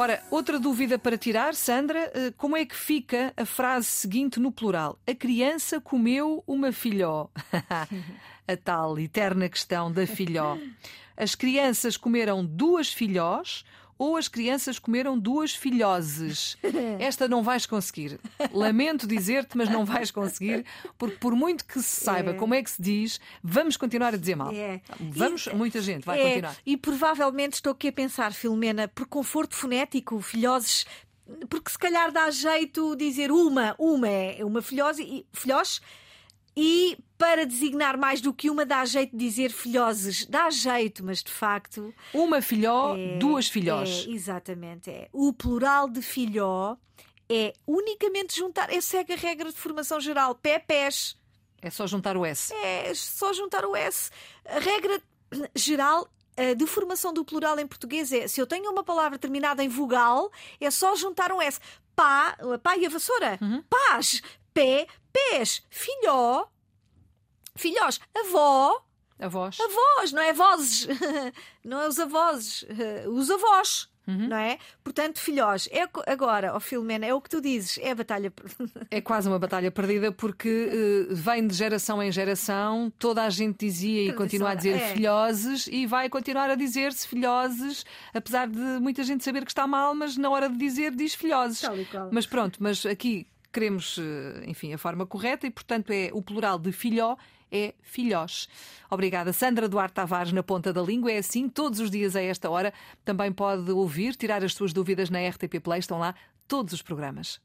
Ora, outra dúvida para tirar, Sandra, eh, como é que fica a frase seguinte no plural? A criança comeu uma filhó. a tal eterna questão da filhó. As crianças comeram duas filhós ou as crianças comeram duas filhoses. Esta não vais conseguir. Lamento dizer-te, mas não vais conseguir, porque por muito que se saiba é. como é que se diz, vamos continuar a dizer mal. É. Vamos, e, muita gente vai é. continuar. E provavelmente estou aqui a pensar, Filomena, por conforto fonético, filhoses porque se calhar dá jeito dizer uma, uma é uma filhose e filhós e para designar mais do que uma, dá jeito de dizer filhoses. Dá jeito, mas de facto. Uma filhó, é, duas filhós. É, exatamente. É. O plural de filhó é unicamente juntar. É segue a regra de formação geral. Pé, pés. É só juntar o S. É só juntar o S. A regra geral de formação do plural em português é se eu tenho uma palavra terminada em vogal, é só juntar um S. Pá, pá e a vassoura. Uhum. Pás, pé, pés, filhó, filhós, avó. Avós. Avós, não é vozes. não é os avós, os avós. Uhum. Não é? Portanto, filhós, é agora, ó oh Filomena, é o que tu dizes, é a batalha. é quase uma batalha perdida porque uh, vem de geração em geração, toda a gente dizia e continua a dizer é. filhoses e vai continuar a dizer-se filhoses, apesar de muita gente saber que está mal, mas na hora de dizer diz filhoses. Mas pronto, mas aqui queremos, eh, enfim, a forma correta e, portanto, é o plural de filhó é filhós. Obrigada, Sandra Duarte Tavares, na ponta da língua. É assim, todos os dias a esta hora. Também pode ouvir, tirar as suas dúvidas na RTP Play. Estão lá todos os programas.